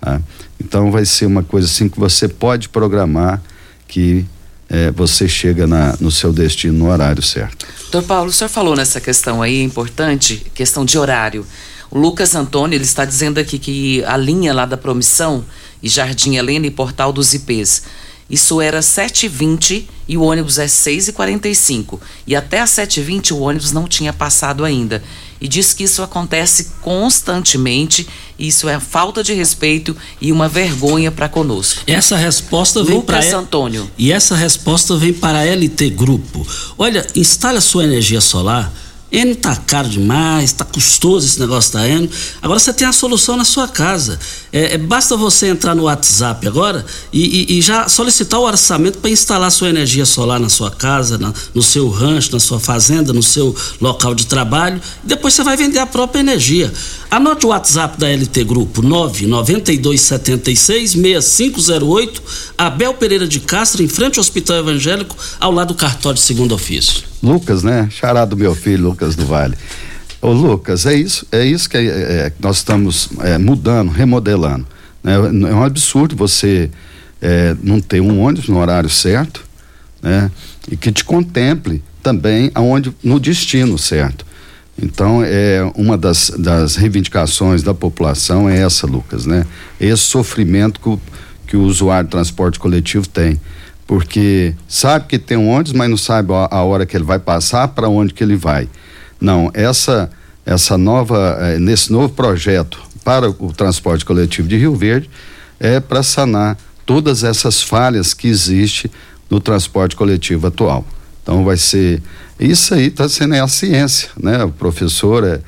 Tá? Então, vai ser uma coisa assim que você pode programar que é, você chega na, no seu destino no horário certo. Doutor Paulo, o senhor falou nessa questão aí, importante, questão de horário. O Lucas Antônio, ele está dizendo aqui que a linha lá da Promissão e Jardim Helena e Portal dos IPs isso era 7h20 e o ônibus é 6h45. E até às 7h20 o ônibus não tinha passado ainda. E diz que isso acontece constantemente. Isso é falta de respeito e uma vergonha para conosco. Essa resposta vem para Antônio. E essa resposta vem para a LT Grupo. Olha, instale a sua energia solar N tá caro demais, tá custoso esse negócio da N. Agora você tem a solução na sua casa. É, é basta você entrar no WhatsApp agora e, e, e já solicitar o orçamento para instalar sua energia solar na sua casa, na, no seu rancho, na sua fazenda, no seu local de trabalho. Depois você vai vender a própria energia. Anote o WhatsApp da LT Grupo 99276 6508, Abel Pereira de Castro, em frente ao Hospital Evangélico, ao lado do cartório de segundo ofício. Lucas, né? Chará do meu filho, Lucas do Vale. Ô Lucas, é isso, é isso que é, é, nós estamos é, mudando, remodelando. Né? É um absurdo você é, não ter um ônibus no horário certo, né? E que te contemple também aonde no destino certo. Então, é uma das, das reivindicações da população é essa, Lucas, né? Esse sofrimento que o, que o usuário de transporte coletivo tem porque sabe que tem um ônibus, mas não sabe a, a hora que ele vai passar, para onde que ele vai. Não, essa essa nova eh, nesse novo projeto para o transporte coletivo de Rio Verde é para sanar todas essas falhas que existe no transporte coletivo atual. Então vai ser isso aí está sendo é a ciência, né? O professor é,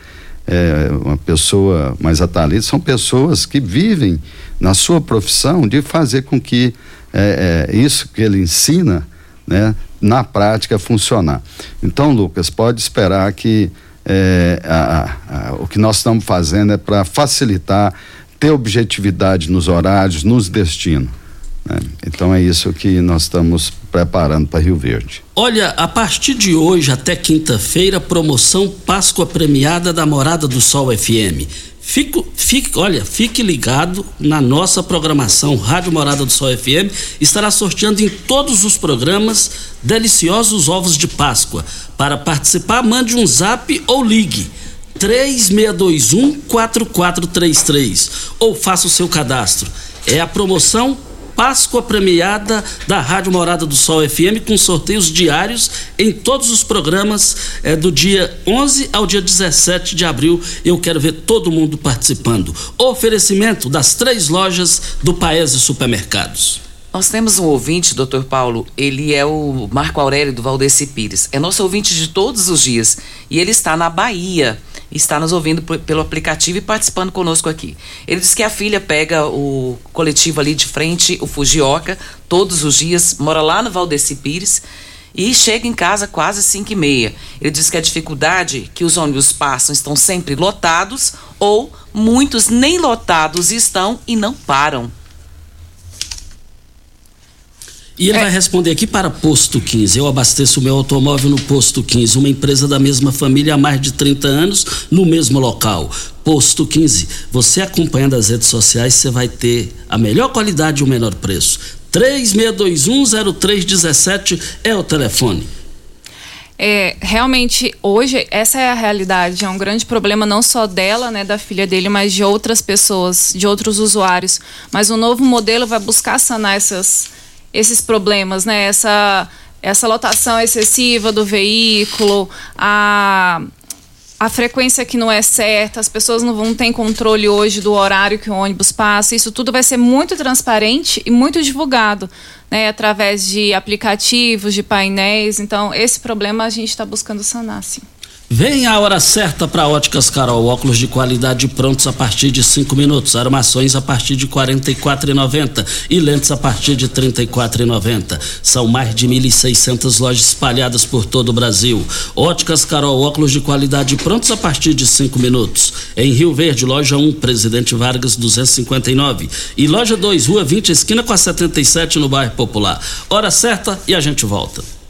é uma pessoa mais atalita, são pessoas que vivem na sua profissão de fazer com que é, é, isso que ele ensina, né, na prática funcionar. Então, Lucas, pode esperar que é, a, a, o que nós estamos fazendo é para facilitar, ter objetividade nos horários, nos destinos. Né? Então é isso que nós estamos preparando para Rio Verde. Olha, a partir de hoje até quinta-feira, promoção Páscoa Premiada da Morada do Sol FM. Fico, fique, olha, fique ligado na nossa programação Rádio Morada do Sol FM. Estará sorteando em todos os programas deliciosos ovos de Páscoa. Para participar, mande um zap ou ligue 3621 4433 ou faça o seu cadastro. É a promoção Páscoa premiada da Rádio Morada do Sol FM com sorteios diários em todos os programas é, do dia 11 ao dia 17 de abril. Eu quero ver todo mundo participando. Oferecimento das três lojas do Paese Supermercados. Nós temos um ouvinte, doutor Paulo, ele é o Marco Aurélio do Valdeci Pires. É nosso ouvinte de todos os dias e ele está na Bahia está nos ouvindo pelo aplicativo e participando conosco aqui. Ele diz que a filha pega o coletivo ali de frente, o Fujioka, todos os dias, mora lá no Valdeci Pires e chega em casa quase 5 e meia. Ele diz que a dificuldade que os ônibus passam estão sempre lotados ou muitos nem lotados estão e não param. E ele é. vai responder aqui para Posto 15. Eu abasteço o meu automóvel no Posto 15, uma empresa da mesma família há mais de 30 anos, no mesmo local. Posto 15. Você acompanhando as redes sociais, você vai ter a melhor qualidade e o menor preço. 36210317 é o telefone. É, realmente, hoje, essa é a realidade. É um grande problema não só dela, né, da filha dele, mas de outras pessoas, de outros usuários. Mas o novo modelo vai buscar sanar essas esses problemas, né? Essa, essa lotação excessiva do veículo, a, a frequência que não é certa, as pessoas não vão ter controle hoje do horário que o ônibus passa. Isso tudo vai ser muito transparente e muito divulgado, né? Através de aplicativos, de painéis. Então, esse problema a gente está buscando sanar, sim. Vem a hora certa para Óticas Carol, óculos de qualidade prontos a partir de 5 minutos, armações a partir de R$ 44,90 e lentes a partir de R$ 34,90. São mais de 1.600 lojas espalhadas por todo o Brasil. Óticas Carol, óculos de qualidade prontos a partir de 5 minutos. Em Rio Verde, loja 1, Presidente Vargas 259 e loja 2, Rua 20, esquina com a 77 no bairro Popular. Hora certa e a gente volta.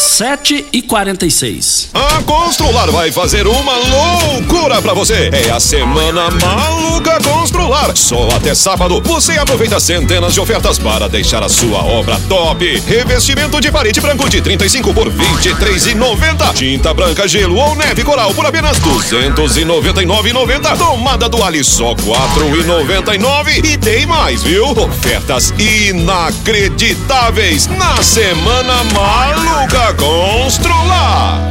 7 e 46. A Constrular vai fazer uma loucura para você. É a semana maluca Constrular. Só até sábado você aproveita centenas de ofertas para deixar a sua obra top. Revestimento de parede branco de 35 por 23,90. Tinta branca, gelo ou neve coral por apenas 299,90. Tomada do Ali só 4,99. E tem mais, viu? Ofertas inacreditáveis na semana maluca Constrular.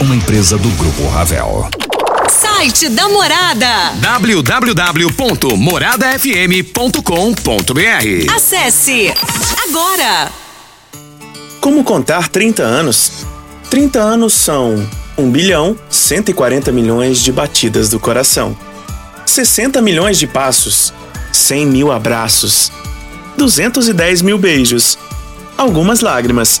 uma empresa do Grupo Ravel. Site da Morada. www.moradafm.com.br Acesse agora. Como contar 30 anos? 30 anos são 1 bilhão 140 milhões de batidas do coração, 60 milhões de passos, 100 mil abraços, 210 mil beijos, algumas lágrimas,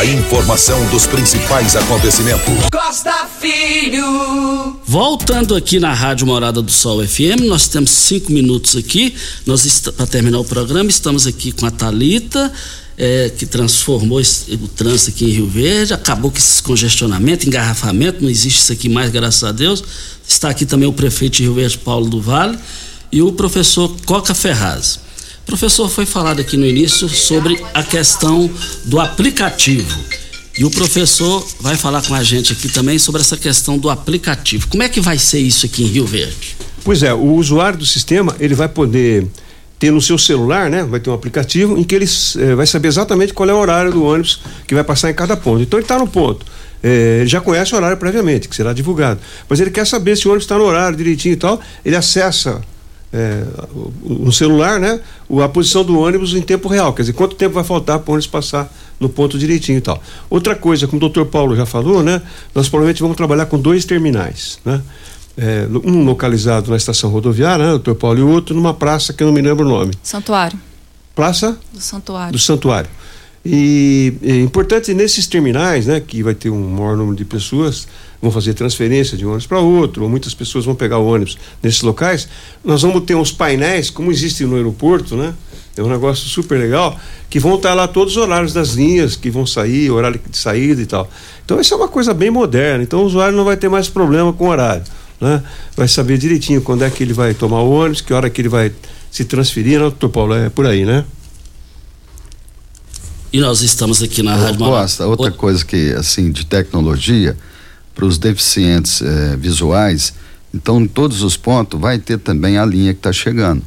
A informação dos principais acontecimentos. Costa Filho. Voltando aqui na Rádio Morada do Sol FM, nós temos cinco minutos aqui. Nós para terminar o programa estamos aqui com a Talita. É, que transformou esse, o trânsito aqui em Rio Verde, acabou com esse congestionamento, engarrafamento, não existe isso aqui mais, graças a Deus. Está aqui também o prefeito de Rio Verde, Paulo do Vale, e o professor Coca Ferraz. Professor foi falado aqui no início sobre a questão do aplicativo. E o professor vai falar com a gente aqui também sobre essa questão do aplicativo. Como é que vai ser isso aqui em Rio Verde? Pois é, o usuário do sistema ele vai poder ter no seu celular, né? Vai ter um aplicativo em que ele eh, vai saber exatamente qual é o horário do ônibus que vai passar em cada ponto. Então ele está no ponto. Eh, ele já conhece o horário previamente, que será divulgado. Mas ele quer saber se o ônibus está no horário direitinho e tal. Ele acessa eh, no celular, né? A posição do ônibus em tempo real. Quer dizer, quanto tempo vai faltar para o ônibus passar no ponto direitinho e tal. Outra coisa, como o doutor Paulo já falou, né? Nós provavelmente vamos trabalhar com dois terminais, né? é, um localizado na estação rodoviária, né, doutor Paulo, e o outro numa praça que eu não me lembro o nome. Santuário. Praça? Do Santuário. Do Santuário. E é importante nesses terminais, né, que vai ter um maior número de pessoas, vão fazer transferência de um ônibus para outro, ou muitas pessoas vão pegar o ônibus nesses locais, nós vamos ter uns painéis, como existe no aeroporto, né? É um negócio super legal, que vão estar lá todos os horários das linhas que vão sair, horário de saída e tal. Então isso é uma coisa bem moderna, então o usuário não vai ter mais problema com o horário né? Vai saber direitinho quando é que ele vai tomar o ônibus, que hora que ele vai se transferir, né, doutor Paulo? É por aí, né? E nós estamos aqui na Rádio Costa, outra coisa que, assim, de tecnologia, para os deficientes eh, visuais, então em todos os pontos vai ter também a linha que está chegando,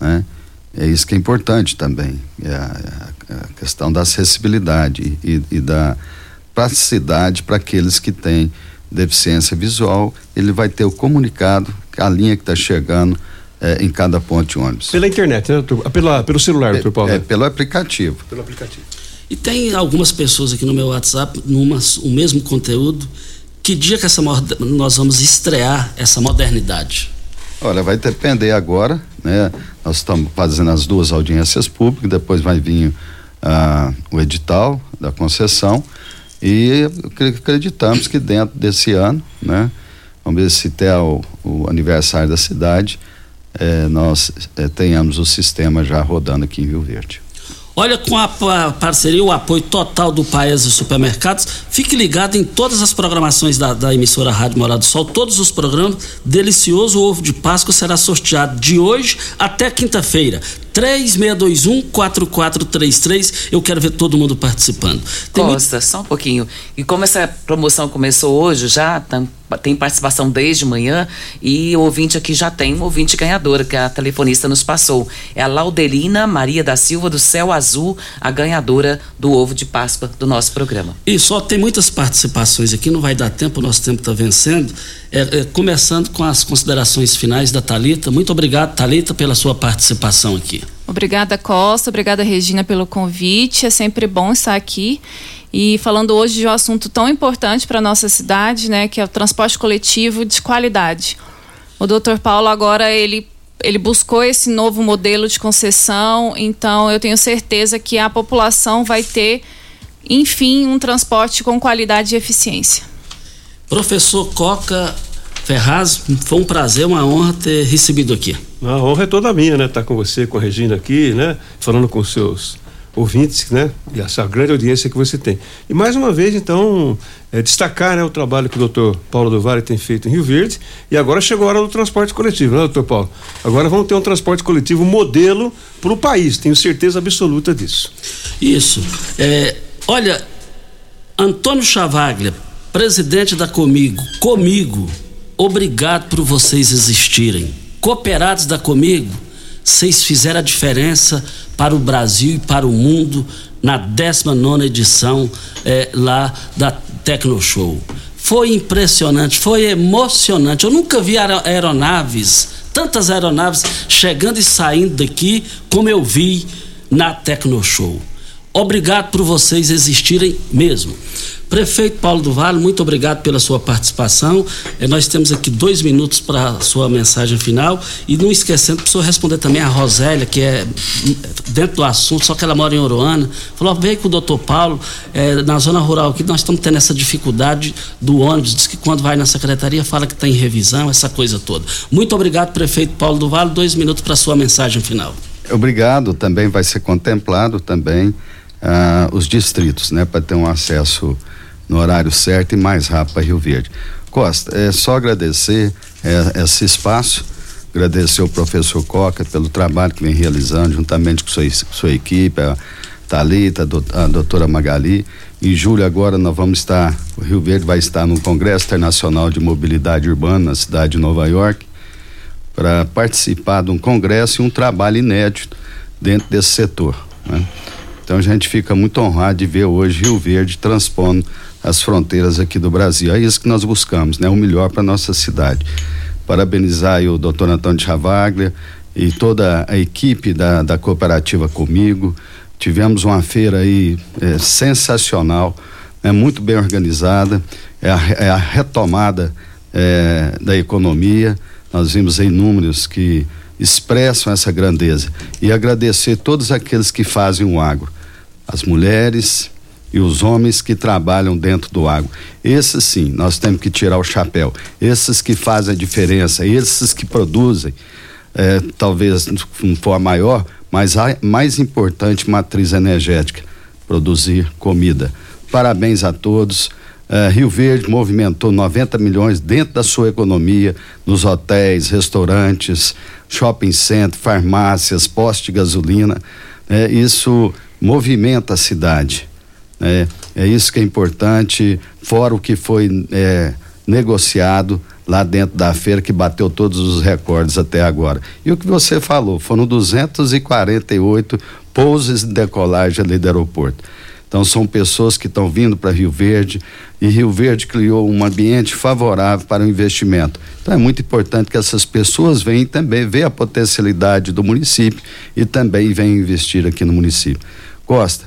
né? É isso que é importante também, é a, a questão da acessibilidade e, e da praticidade para aqueles que têm deficiência visual, ele vai ter o comunicado, a linha que está chegando é, em cada ponto de ônibus. Pela internet, né, doutor? Ah, pela, pelo celular, doutor Paulo? É, pelo aplicativo. Pelo aplicativo. E tem algumas pessoas aqui no meu WhatsApp, numa, o mesmo conteúdo. Que dia que essa nós vamos estrear essa modernidade? Olha, vai depender agora, né? Nós estamos fazendo as duas audiências públicas, depois vai vir ah, o edital da concessão e acreditamos que dentro desse ano, né, vamos ver se até o, o aniversário da cidade, eh, nós eh, tenhamos o sistema já rodando aqui em Rio Verde. Olha, com a parceria, o apoio total do Paes e Supermercados, fique ligado em todas as programações da, da emissora Rádio Morado do Sol, todos os programas. Delicioso ovo de Páscoa será sorteado de hoje até quinta-feira. 3621-4433. Eu quero ver todo mundo participando. Tem Costa, muito... só um pouquinho. E como essa promoção começou hoje, já tem participação desde manhã e o ouvinte aqui já tem um ouvinte ganhadora que a telefonista nos passou. É a Laudelina Maria da Silva do Céu Azul, a ganhadora do ovo de Páscoa do nosso programa. E só tem muitas participações aqui, não vai dar tempo, o nosso tempo está vencendo. É, é, começando com as considerações finais da Talita. Muito obrigado, Talita, pela sua participação aqui. Obrigada, Costa. Obrigada, Regina, pelo convite. É sempre bom estar aqui. E falando hoje de um assunto tão importante para a nossa cidade, né, que é o transporte coletivo de qualidade. O doutor Paulo agora ele, ele buscou esse novo modelo de concessão, então eu tenho certeza que a população vai ter, enfim, um transporte com qualidade e eficiência. Professor Coca Ferraz, foi um prazer, uma honra ter recebido aqui. A honra é toda minha, né? Estar tá com você, com a Regina aqui, né? Falando com seus ouvintes, né? E essa grande audiência que você tem. E mais uma vez, então, é, destacar né, o trabalho que o doutor Paulo do Vale tem feito em Rio Verde. E agora chegou a hora do transporte coletivo, né, doutor Paulo? Agora vamos ter um transporte coletivo modelo para o país, tenho certeza absoluta disso. Isso. É, olha, Antônio Chavaglia presidente da Comigo, comigo, obrigado por vocês existirem. Cooperados da Comigo, vocês fizeram a diferença para o Brasil e para o mundo na 19 edição é, lá da Tecno Show. Foi impressionante, foi emocionante. Eu nunca vi aeronaves, tantas aeronaves chegando e saindo daqui como eu vi na Tecno Show. Obrigado por vocês existirem mesmo. Prefeito Paulo do Vale, muito obrigado pela sua participação. Eh, nós temos aqui dois minutos para a sua mensagem final. E não esquecendo, precisou responder também a Rosélia, que é dentro do assunto, só que ela mora em Oroana. Falou: veio com o doutor Paulo, eh, na zona rural aqui, nós estamos tendo essa dificuldade do ônibus. Diz que quando vai na secretaria fala que está em revisão, essa coisa toda. Muito obrigado, prefeito Paulo do Vale. Dois minutos para a sua mensagem final. Obrigado. Também vai ser contemplado também ah, os distritos, né, para ter um acesso no horário certo e mais rápido para Rio Verde. Costa, é só agradecer é, esse espaço, agradecer ao professor Coca pelo trabalho que vem realizando juntamente com sua, sua equipe, a Thalita, a doutora Magali. Em julho agora nós vamos estar, o Rio Verde vai estar no Congresso Internacional de Mobilidade Urbana na cidade de Nova York para participar de um congresso e um trabalho inédito dentro desse setor. Né? Então a gente fica muito honrado de ver hoje Rio Verde transpondo as fronteiras aqui do Brasil. É isso que nós buscamos, né? O melhor para nossa cidade. Parabenizar o doutor Antônio Chavaglia e toda a equipe da, da cooperativa comigo. Tivemos uma feira aí é, sensacional, é muito bem organizada, é a, é a retomada é, da economia. Nós vimos aí números que expressam essa grandeza e agradecer todos aqueles que fazem o agro as mulheres e os homens que trabalham dentro do agro. Esses sim, nós temos que tirar o chapéu. Esses que fazem a diferença, esses que produzem, é, talvez não for a maior, mas a mais importante matriz energética, produzir comida. Parabéns a todos. É, Rio Verde movimentou 90 milhões dentro da sua economia, nos hotéis, restaurantes, shopping center, farmácias, postos de gasolina. É, isso movimenta a cidade. Né? É isso que é importante, fora o que foi é, negociado lá dentro da feira, que bateu todos os recordes até agora. E o que você falou, foram 248 pousos de decolagem ali do aeroporto. Então são pessoas que estão vindo para Rio Verde e Rio Verde criou um ambiente favorável para o investimento. Então é muito importante que essas pessoas venham também ver a potencialidade do município e também venham investir aqui no município. Costa,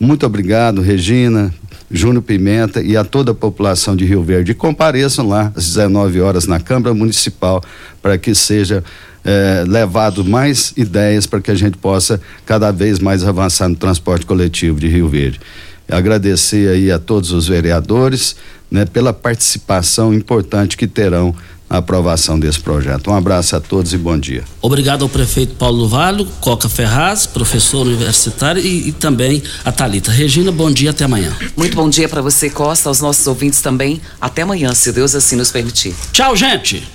muito obrigado, Regina, Júnior Pimenta e a toda a população de Rio Verde. compareçam lá às 19 horas na Câmara Municipal para que seja eh, levado mais ideias para que a gente possa cada vez mais avançar no transporte coletivo de Rio Verde. Agradecer aí a todos os vereadores, né, pela participação importante que terão a aprovação desse projeto. Um abraço a todos e bom dia. Obrigado ao prefeito Paulo Valo, Coca Ferraz, professor universitário e, e também a Talita. Regina, bom dia, até amanhã. Muito bom dia para você, Costa, aos nossos ouvintes também. Até amanhã, se Deus assim nos permitir. Tchau, gente.